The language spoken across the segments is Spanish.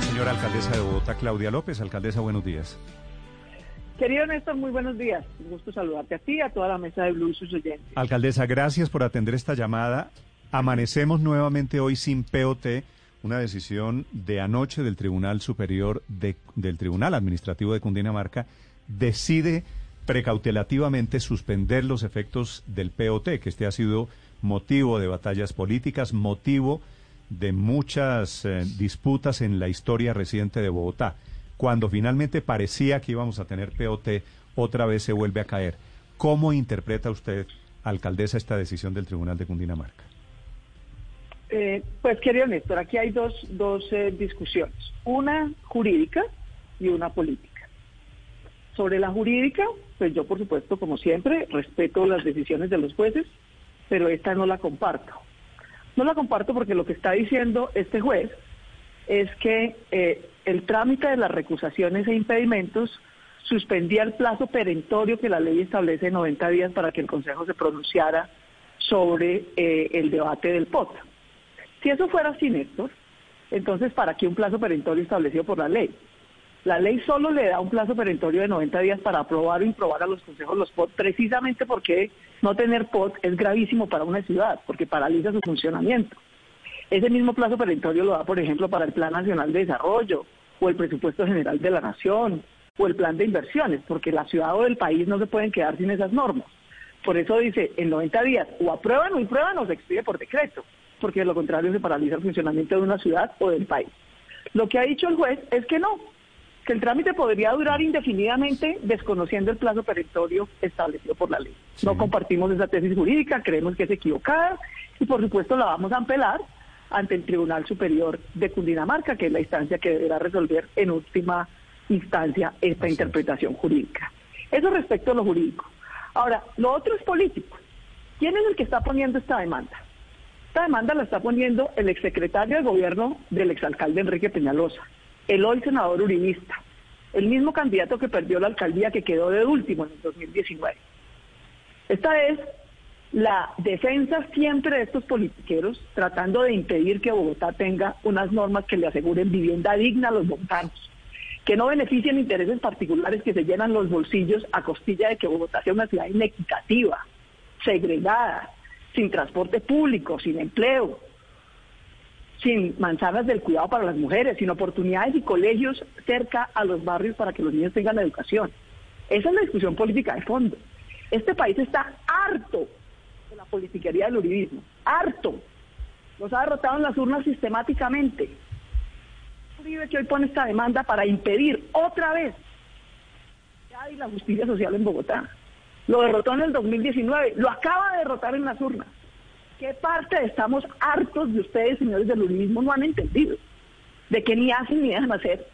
Señora alcaldesa de Bogotá, Claudia López. Alcaldesa, buenos días. Querido Néstor, muy buenos días. Un gusto saludarte a ti y a toda la mesa de Blue y sus oyentes. Alcaldesa, gracias por atender esta llamada. Amanecemos nuevamente hoy sin POT, una decisión de anoche del Tribunal Superior de, del Tribunal Administrativo de Cundinamarca decide precautelativamente suspender los efectos del POT, que este ha sido motivo de batallas políticas, motivo de muchas eh, disputas en la historia reciente de Bogotá cuando finalmente parecía que íbamos a tener POT, otra vez se vuelve a caer. ¿Cómo interpreta usted, alcaldesa, esta decisión del Tribunal de Cundinamarca? Eh, pues, querido Néstor, aquí hay dos, dos eh, discusiones, una jurídica y una política. Sobre la jurídica, pues yo, por supuesto, como siempre, respeto las decisiones de los jueces, pero esta no la comparto. No la comparto porque lo que está diciendo este juez es que eh, el trámite de las recusaciones e impedimentos suspendía el plazo perentorio que la ley establece 90 días para que el Consejo se pronunciara sobre eh, el debate del POT. Si eso fuera así, Néstor, entonces ¿para qué un plazo perentorio establecido por la ley? La ley solo le da un plazo perentorio de 90 días para aprobar o improbar a los consejos los POT, precisamente porque no tener POT es gravísimo para una ciudad, porque paraliza su funcionamiento. Ese mismo plazo perentorio lo da, por ejemplo, para el Plan Nacional de Desarrollo o el Presupuesto General de la Nación o el Plan de Inversiones, porque la ciudad o el país no se pueden quedar sin esas normas. Por eso dice, en 90 días o aprueban o imprueban o se expide por decreto, porque de lo contrario se paraliza el funcionamiento de una ciudad o del país. Lo que ha dicho el juez es que no, que el trámite podría durar indefinidamente desconociendo el plazo perentorio establecido por la ley. No compartimos esa tesis jurídica, creemos que es equivocada y por supuesto la vamos a apelar ante el Tribunal Superior de Cundinamarca, que es la instancia que deberá resolver en última instancia esta interpretación jurídica. Eso respecto a lo jurídico. Ahora, lo otro es político. ¿Quién es el que está poniendo esta demanda? Esta demanda la está poniendo el exsecretario de gobierno del exalcalde Enrique Peñalosa, el hoy senador uribista, el mismo candidato que perdió la alcaldía que quedó de último en el 2019. Esta es la defensa siempre de estos politiqueros tratando de impedir que Bogotá tenga unas normas que le aseguren vivienda digna a los bogotanos, que no beneficien intereses particulares que se llenan los bolsillos a costilla de que Bogotá sea una ciudad inequitativa, segregada, sin transporte público, sin empleo, sin manzanas del cuidado para las mujeres, sin oportunidades y colegios cerca a los barrios para que los niños tengan educación. Esa es la discusión política de fondo. Este país está harto de la politiquería del uribismo. Harto. Los ha derrotado en las urnas sistemáticamente. Uribe que hoy pone esta demanda para impedir otra vez la justicia social en Bogotá. Lo derrotó en el 2019, lo acaba de derrotar en las urnas. ¿Qué parte de estamos hartos de ustedes, señores del uribismo, no han entendido? De que ni hacen ni dejan hacer,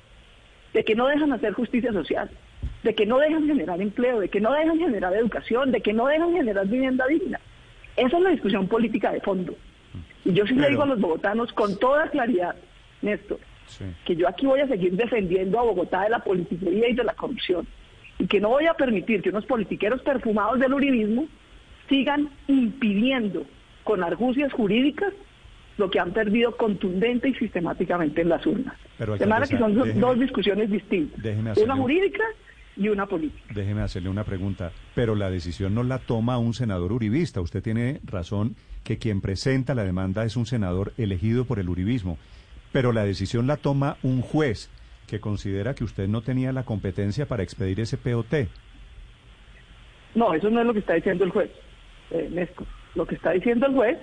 de que no dejan hacer justicia social, de que no dejan generar empleo, de que no dejan generar educación, de que no dejan generar vivienda digna. Esa es la discusión política de fondo. Y yo sí le digo a los bogotanos con toda claridad, Néstor, que yo aquí voy a seguir defendiendo a Bogotá de la politiquería y de la corrupción. Y que no voy a permitir que unos politiqueros perfumados del uribismo sigan impidiendo con argucias jurídicas lo que han perdido contundente y sistemáticamente en las urnas. de manera que son dos discusiones distintas. Una jurídica y una política. Déjeme hacerle una pregunta, pero la decisión no la toma un senador uribista. Usted tiene razón que quien presenta la demanda es un senador elegido por el uribismo, pero la decisión la toma un juez que considera que usted no tenía la competencia para expedir ese POT. No, eso no es lo que está diciendo el juez, eh, Lo que está diciendo el juez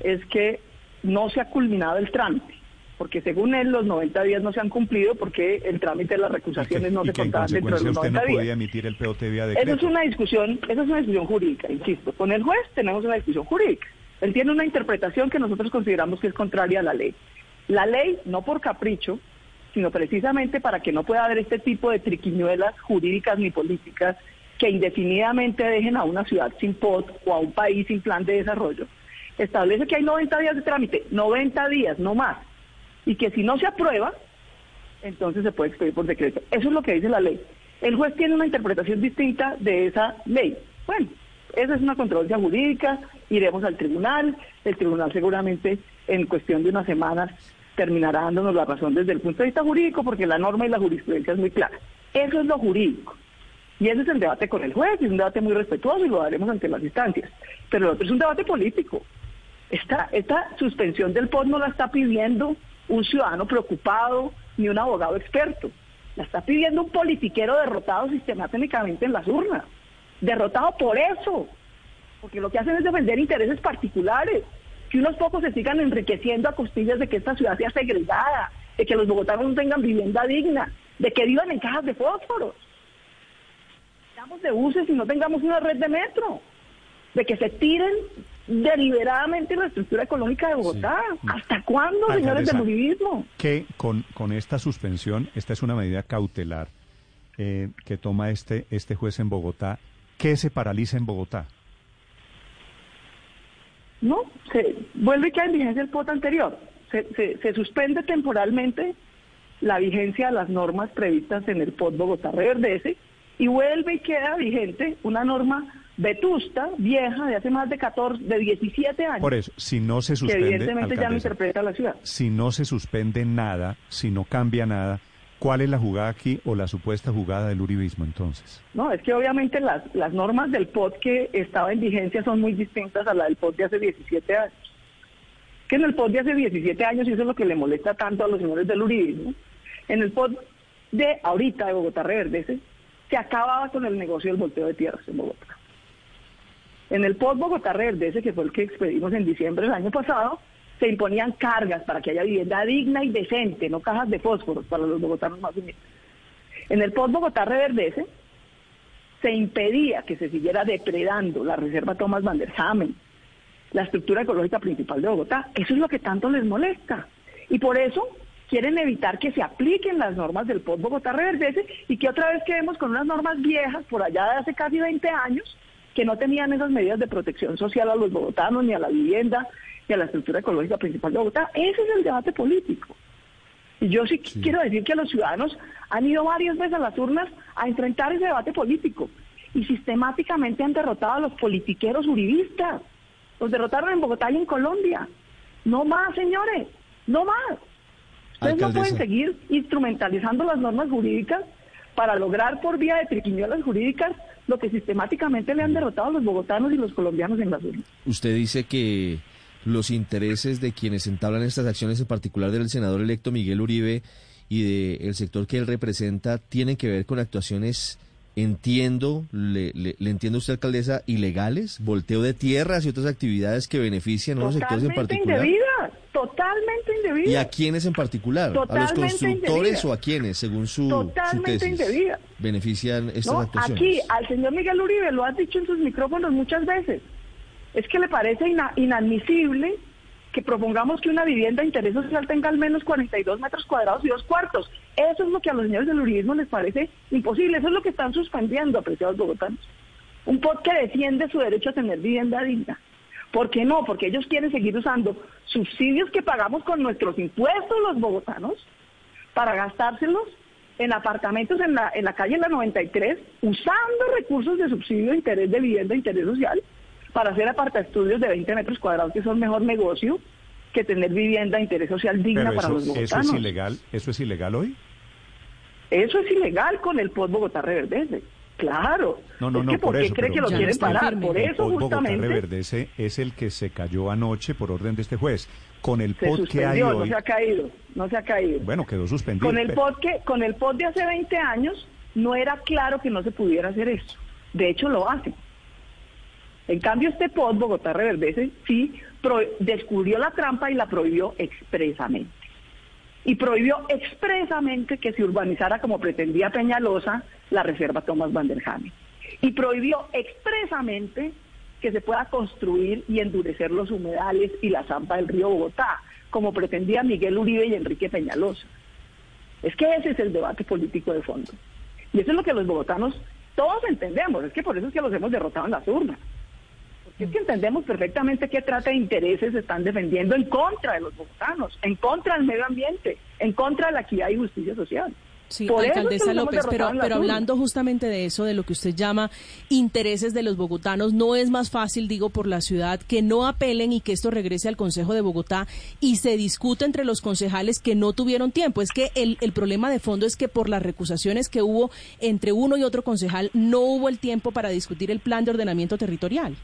es que no se ha culminado el trámite porque según él los 90 días no se han cumplido porque el trámite de las recusaciones no se contaban dentro de los 90 usted no podía emitir el POT vía decreto. Eso es una discusión, eso es una discusión jurídica, insisto. Con el juez tenemos una discusión jurídica. Él tiene una interpretación que nosotros consideramos que es contraria a la ley. La ley, no por capricho, sino precisamente para que no pueda haber este tipo de triquiñuelas jurídicas ni políticas que indefinidamente dejen a una ciudad sin POT o a un país sin plan de desarrollo, establece que hay 90 días de trámite, 90 días, no más y que si no se aprueba, entonces se puede expedir por decreto. Eso es lo que dice la ley. El juez tiene una interpretación distinta de esa ley. Bueno, esa es una controversia jurídica, iremos al tribunal, el tribunal seguramente en cuestión de unas semanas terminará dándonos la razón desde el punto de vista jurídico, porque la norma y la jurisprudencia es muy clara. Eso es lo jurídico. Y ese es el debate con el juez, y es un debate muy respetuoso y lo daremos ante las instancias. Pero el otro es un debate político. Esta, esta suspensión del POT no la está pidiendo un ciudadano preocupado ni un abogado experto. La está pidiendo un politiquero derrotado sistemáticamente en las urnas. Derrotado por eso. Porque lo que hacen es defender intereses particulares. Que unos pocos se sigan enriqueciendo a costillas de que esta ciudad sea segregada, de que los bogotanos no tengan vivienda digna, de que vivan en cajas de fósforos. Tengamos de buses y no tengamos una red de metro. De que se tiren deliberadamente la estructura económica de Bogotá. ¿Hasta cuándo, señores del uribismo? Que con, con esta suspensión, esta es una medida cautelar eh, que toma este, este juez en Bogotá, ¿qué se paraliza en Bogotá? No, se vuelve que en vigencia el POT anterior. Se, se, se, suspende temporalmente la vigencia de las normas previstas en el POT Bogotá Reverdece y vuelve y queda vigente una norma vetusta, vieja, de hace más de 14, de 17 años. Por eso, si no se suspende... Que evidentemente ya no interpreta la ciudad. Si no se suspende nada, si no cambia nada, ¿cuál es la jugada aquí o la supuesta jugada del uribismo entonces? No, es que obviamente las, las normas del POT que estaba en vigencia son muy distintas a la del POT de hace 17 años. Que en el POT de hace 17 años, y eso es lo que le molesta tanto a los señores del uribismo, en el POT de ahorita de Bogotá Reverdece, se acababa con el negocio del volteo de tierras en Bogotá. En el post Bogotá Reverdece, que fue el que expedimos en diciembre del año pasado, se imponían cargas para que haya vivienda digna y decente, no cajas de fósforos para los bogotanos más humildes. En el post Bogotá Reverdece se impedía que se siguiera depredando la reserva Thomas van der Hamen, la estructura ecológica principal de Bogotá. Eso es lo que tanto les molesta. Y por eso quieren evitar que se apliquen las normas del post Bogotá Reverdece y que otra vez quedemos con unas normas viejas por allá de hace casi 20 años que no tenían esas medidas de protección social a los bogotanos, ni a la vivienda, ni a la estructura ecológica principal de Bogotá. Ese es el debate político. Y yo sí, quiero decir que los ciudadanos han ido varias veces a las urnas a enfrentar ese debate político y sistemáticamente han derrotado a los politiqueros uribistas. Los derrotaron en Bogotá y en Colombia. No más, señores, no más. Ustedes no pueden seguir instrumentalizando las normas jurídicas para lograr por vía de triquiñuelas jurídicas lo que sistemáticamente le han derrotado a los bogotanos y los colombianos en las urnas. Usted dice que los intereses de quienes entablan estas acciones, en particular del senador electo Miguel Uribe y del sector que él representa, tienen que ver con actuaciones, entiendo, le, le, entiendo a usted, alcaldesa, ilegales, volteo de tierras y otras actividades que benefician a unos sectores en particular. Indebidas, totalmente ¿Y a quiénes en particular? ¿A los constructores o a quiénes, según su, totalmente su tesis? Benefician estas no, actuaciones. Aquí, al señor Miguel Uribe, lo ha dicho en sus micrófonos muchas veces, es que le parece ina inadmisible que propongamos que una vivienda de interés social tenga al menos 42 metros cuadrados y dos cuartos. Eso es lo que a los señores del uribismo les parece imposible. Eso es lo que están suspendiendo, apreciados bogotanos. Un POT que defiende su derecho a tener vivienda digna. ¿Por qué no? Porque ellos quieren seguir usando subsidios que pagamos con nuestros impuestos los bogotanos para gastárselos en apartamentos en la, en la calle La 93, usando recursos de subsidio de interés de vivienda de interés social para hacer estudios de 20 metros cuadrados, que son mejor negocio que tener vivienda de interés social digna para los bogotanos. ¿Eso es ilegal? ¿Eso es ilegal hoy? Eso es ilegal con el POT Bogotá Reverdece. Claro. No, no, no, ¿Por eso, cree que lo quieren parar? Por eso el justamente. Bogotá Reverdece es el que se cayó anoche por orden de este juez. Con el se que hay no hoy... se ha caído, no se ha caído. Bueno, quedó suspendido. Con el pero- POT que, con el POT de hace 20 años no era claro que no se pudiera hacer eso. De hecho lo hacen. En cambio este POT Bogotá Reverdece sí pro- descubrió la trampa y la prohibió expresamente. Y prohibió expresamente que se urbanizara como pretendía Peñalosa la reserva Tomás Van der Hamen. Y prohibió expresamente que se pueda construir y endurecer los humedales y la zampa del río Bogotá, como pretendía Miguel Uribe y Enrique Peñalosa. Es que ese es el debate político de fondo. Y eso es lo que los bogotanos todos entendemos, es que por eso es que los hemos derrotado en las urnas. Es que entendemos perfectamente qué trata de intereses se están defendiendo en contra de los bogotanos, en contra del medio ambiente, en contra de la equidad y justicia social. Sí, alcaldesa López, pero, pero hablando justamente de eso, de lo que usted llama intereses de los bogotanos, ¿no es más fácil, digo, por la ciudad que no apelen y que esto regrese al Consejo de Bogotá y se discute entre los concejales que no tuvieron tiempo? Es que el, el problema de fondo es que por las recusaciones que hubo entre uno y otro concejal, no hubo el tiempo para discutir el plan de ordenamiento territorial.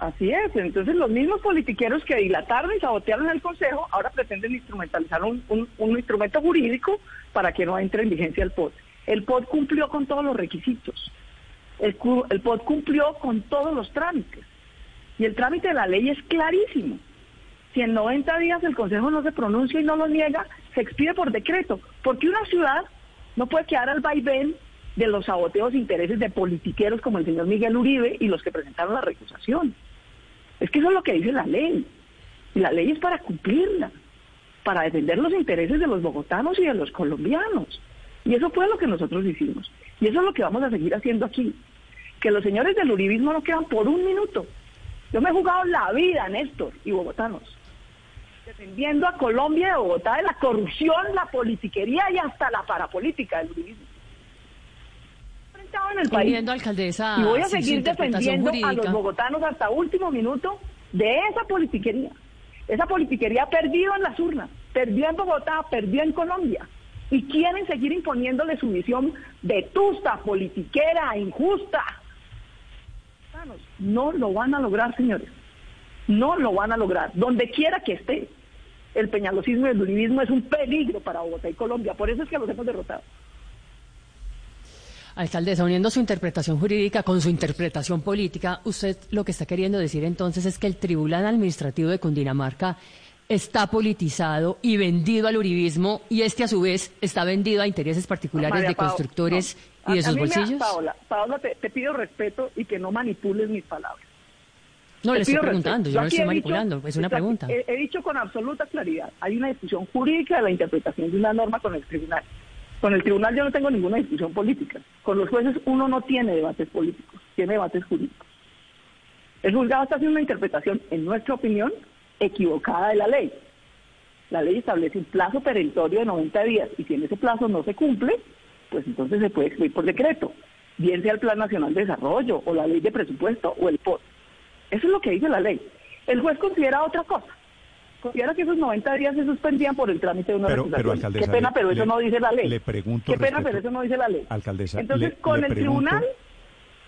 Así es, entonces los mismos politiqueros que dilataron y sabotearon el Consejo ahora pretenden instrumentalizar un, instrumento jurídico para que no entre en vigencia el POT. El POT cumplió con todos los requisitos, el, el POT cumplió con todos los trámites y el trámite de la ley es clarísimo. Si en 90 días el Consejo no se pronuncia y no lo niega, se expide por decreto, porque una ciudad no puede quedar al vaivén de los saboteos intereses de politiqueros como el señor Miguel Uribe y los que presentaron la recusación. Es que eso es lo que dice la ley. Y la ley es para cumplirla, para defender los intereses de los bogotanos y de los colombianos. Y eso fue lo que nosotros hicimos. Y eso es lo que vamos a seguir haciendo aquí. Que los señores del uribismo no quedan por un minuto. Yo me he jugado la vida, Néstor, y bogotanos, defendiendo a Colombia y a Bogotá de la corrupción, la politiquería y hasta la parapolítica del uribismo en el país. alcaldesa, y voy a seguir defendiendo a los bogotanos hasta último minuto de esa politiquería. Esa politiquería perdido en las urnas, perdió en Bogotá, perdió en Colombia. Y quieren seguir imponiéndole su visión vetusta, politiquera, injusta. No lo van a lograr, señores. No lo van a lograr. Donde quiera que esté, el peñalosismo y el uribismo es un peligro para Bogotá y Colombia. Por eso es que los hemos derrotado. Alcaldesa, uniendo su interpretación jurídica con su interpretación política, usted lo que está queriendo decir entonces es que el Tribunal Administrativo de Cundinamarca está politizado y vendido al uribismo y este a su vez está vendido a intereses particulares de constructores y de sus bolsillos? Paola, Paola te, pido respeto y que no manipules mis palabras. No, le estoy preguntando, yo, no estoy manipulando, es una pregunta. he, dicho con absoluta claridad, hay una discusión jurídica de la interpretación de una norma con el tribunal. Con el tribunal yo no tengo ninguna discusión política. Con los jueces uno no tiene debates políticos, tiene debates jurídicos. El juzgado está haciendo una interpretación, en nuestra opinión, equivocada de la ley. La ley establece un plazo perentorio de 90 días y si en ese plazo no se cumple, pues entonces se puede expedir por decreto, bien sea el Plan Nacional de Desarrollo o la ley de presupuesto o el POT. Eso es lo que dice la ley. El juez considera otra cosa considera que esos 90 días se suspendían por el trámite de una pero, pero alcaldesa, Qué pena, pero eso no dice la ley. Le pregunto Qué pena, pero eso no dice la ley. Alcaldesa, Entonces, con el tribunal,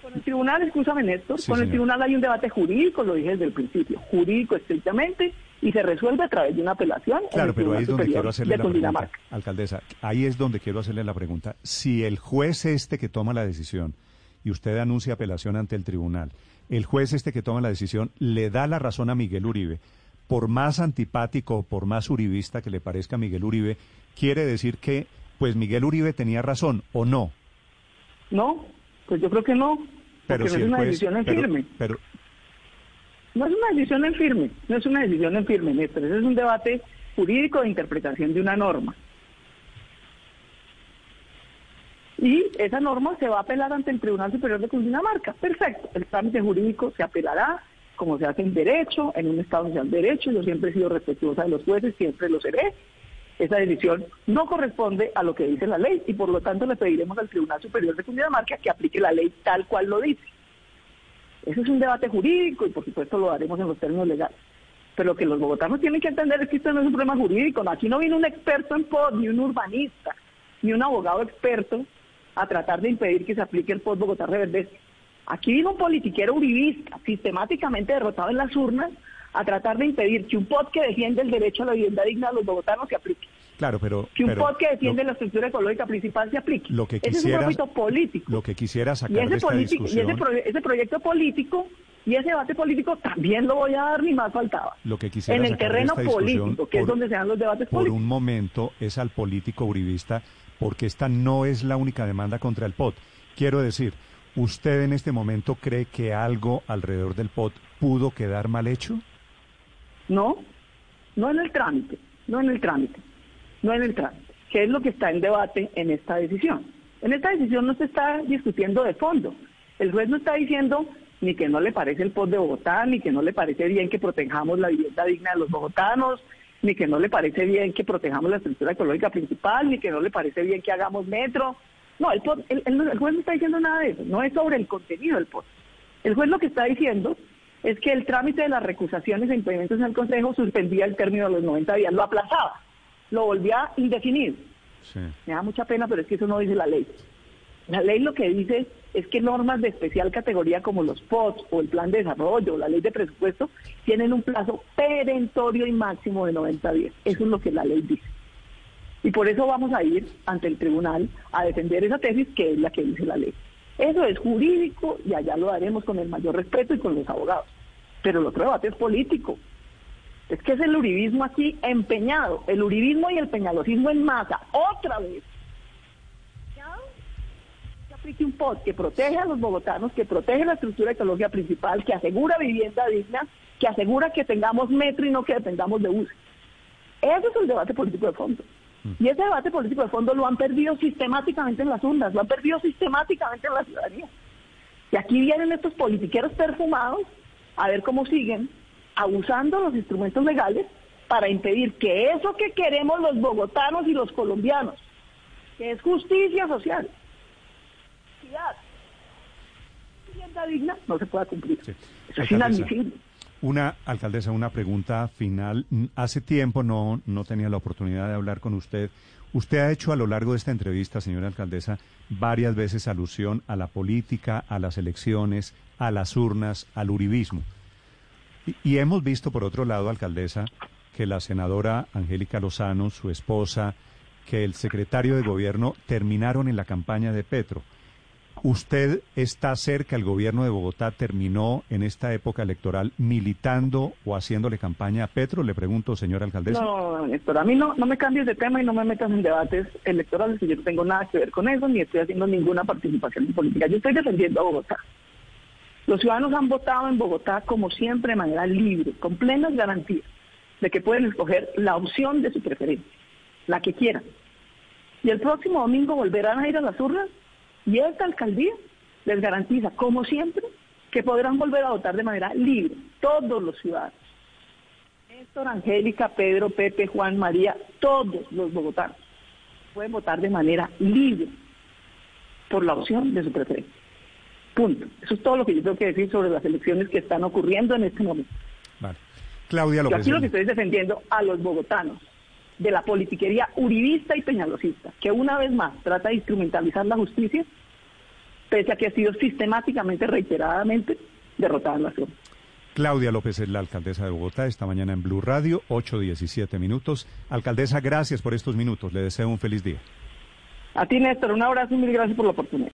con el tribunal, escúchame Néstor, con el tribunal hay un debate jurídico, lo dije desde el principio, jurídico estrictamente, y se resuelve a través de una apelación. Claro, pero ahí es donde quiero hacerle la pregunta, alcaldesa, ahí es donde quiero hacerle la pregunta. Si el juez este que toma la decisión y usted anuncia apelación ante el tribunal, el juez este que toma la decisión le da la razón a Miguel Uribe, por más antipático, por más uribista que le parezca Miguel Uribe, quiere decir que pues Miguel Uribe tenía razón o no. No, pues yo creo que no. Pero no es una decisión en firme. Pero, no es una decisión en firme, no es una decisión en firme, Néstor. Ese es un debate jurídico de interpretación de una norma. Y esa norma se va a apelar ante el Tribunal Superior de Cundinamarca. Perfecto, el trámite jurídico se apelará como se hace en derecho, en un Estado social de derecho. Yo siempre he sido respetuosa de los jueces, siempre lo seré. Esa decisión no corresponde a lo que dice la ley y por lo tanto le pediremos al Tribunal Superior de Cundinamarca que aplique la ley tal cual lo dice. Ese es un debate jurídico y por supuesto lo haremos en los términos legales. Pero lo que los bogotanos tienen que entender es que esto no es un problema jurídico. Aquí no viene un experto en POD, ni un urbanista, ni un abogado experto a tratar de impedir que se aplique el POD Bogotá Reverdece. Aquí vino un politiquero uribista, sistemáticamente derrotado en las urnas, a tratar de impedir que un POT que defiende el derecho a la vivienda digna de los bogotanos se aplique. Claro, pero... Que un POT que defiende la estructura ecológica principal se aplique. Lo que quisiera, ese es un político. Lo que quisiera sacar de esta discusión... Y ese, proyecto político y ese debate político también lo voy a dar, ni más faltaba. Lo que quisiera en el terreno político, que es donde se dan los debates por políticos. Por un momento es al político uribista, porque esta no es la única demanda contra el POT. Quiero decir, ¿Usted en este momento cree que algo alrededor del POT pudo quedar mal hecho? No, no en el trámite, no en el trámite, no en el trámite, ¿Qué es lo que está en debate en esta decisión. En esta decisión no se está discutiendo de fondo. El juez no está diciendo ni que no le parece el POT de Bogotá, ni que no le parece bien que protejamos la vivienda digna de los bogotanos, ni que no le parece bien que protejamos la estructura ecológica principal, ni que no le parece bien que hagamos metro. No, el, el, juez no está diciendo nada de eso, no es sobre el contenido del POT. El juez lo que está diciendo es que el trámite de las recusaciones e implementos en el Consejo suspendía el término de los 90 días, lo aplazaba, lo volvía indefinido. Me da mucha pena, pero es que eso no dice la ley. La ley lo que dice es que normas de especial categoría como los POTS o el plan de desarrollo o la ley de presupuesto tienen un plazo perentorio y máximo de 90 días. Eso es lo que la ley dice. Y por eso vamos a ir ante el tribunal a defender esa tesis que es la que dice la ley. Eso es jurídico y allá lo haremos con el mayor respeto y con los abogados. Pero el otro debate es político. Es que es el uribismo aquí empeñado, el uribismo y el peñalosismo en masa, otra vez, aplique un POT que protege a los bogotanos, que protege la estructura ecológica principal, que asegura vivienda digna, que asegura que tengamos metro y no que dependamos de uso. Ese es el debate político de fondo. Y ese debate político de fondo lo han perdido sistemáticamente en las urnas, lo han perdido sistemáticamente en la ciudadanía. Y aquí vienen estos politiqueros perfumados a ver cómo siguen abusando los instrumentos legales para impedir que eso que queremos los bogotanos y los colombianos, que es justicia social, vivienda digna no se pueda cumplir. Eso es inadmisible. Una alcaldesa, una pregunta final. Hace tiempo no, no tenía la oportunidad de hablar con usted. Usted ha hecho a lo largo de esta entrevista, señora alcaldesa, varias veces alusión a la política, a las elecciones, a las urnas, al uribismo. Y, y hemos visto, por otro lado, alcaldesa, que la senadora Angélica Lozano, su esposa, que el secretario de gobierno terminaron en la campaña de Petro. ¿Usted está cerca, el gobierno de Bogotá terminó en esta época electoral militando o haciéndole campaña a Petro? Le pregunto, señora alcaldesa. No, Néstor, a mí no, no me cambies de tema y no me metas en debates electorales, yo no tengo nada que ver con eso, ni estoy haciendo ninguna participación en política. Yo estoy defendiendo a Bogotá. Los ciudadanos han votado en Bogotá, como siempre, de manera libre, con plenas garantías de que pueden escoger la opción de su preferencia, la que quieran. Y el próximo domingo volverán a ir a las urnas y esta alcaldía les garantiza, como siempre, que podrán volver a votar de manera libre, todos los ciudadanos. Néstor, Angélica, Pedro, Pepe, Juan, María, todos los bogotanos pueden votar de manera libre por la opción de su preferencia. Punto. Eso es todo lo que yo tengo que decir sobre las elecciones que están ocurriendo en este momento. Vale. Claudia López. Yo aquí lo que estoy defendiendo a los bogotanos de la politiquería uribista y peñalosista, que una vez más trata de instrumentalizar la justicia, pese a que ha sido sistemáticamente, reiteradamente, derrotada en la ciudad. Claudia López es la alcaldesa de Bogotá, esta mañana en Blue Radio, 8.17 minutos. Alcaldesa, gracias por estos minutos. Le deseo un feliz día. A ti, Néstor, un abrazo y mil gracias por la oportunidad.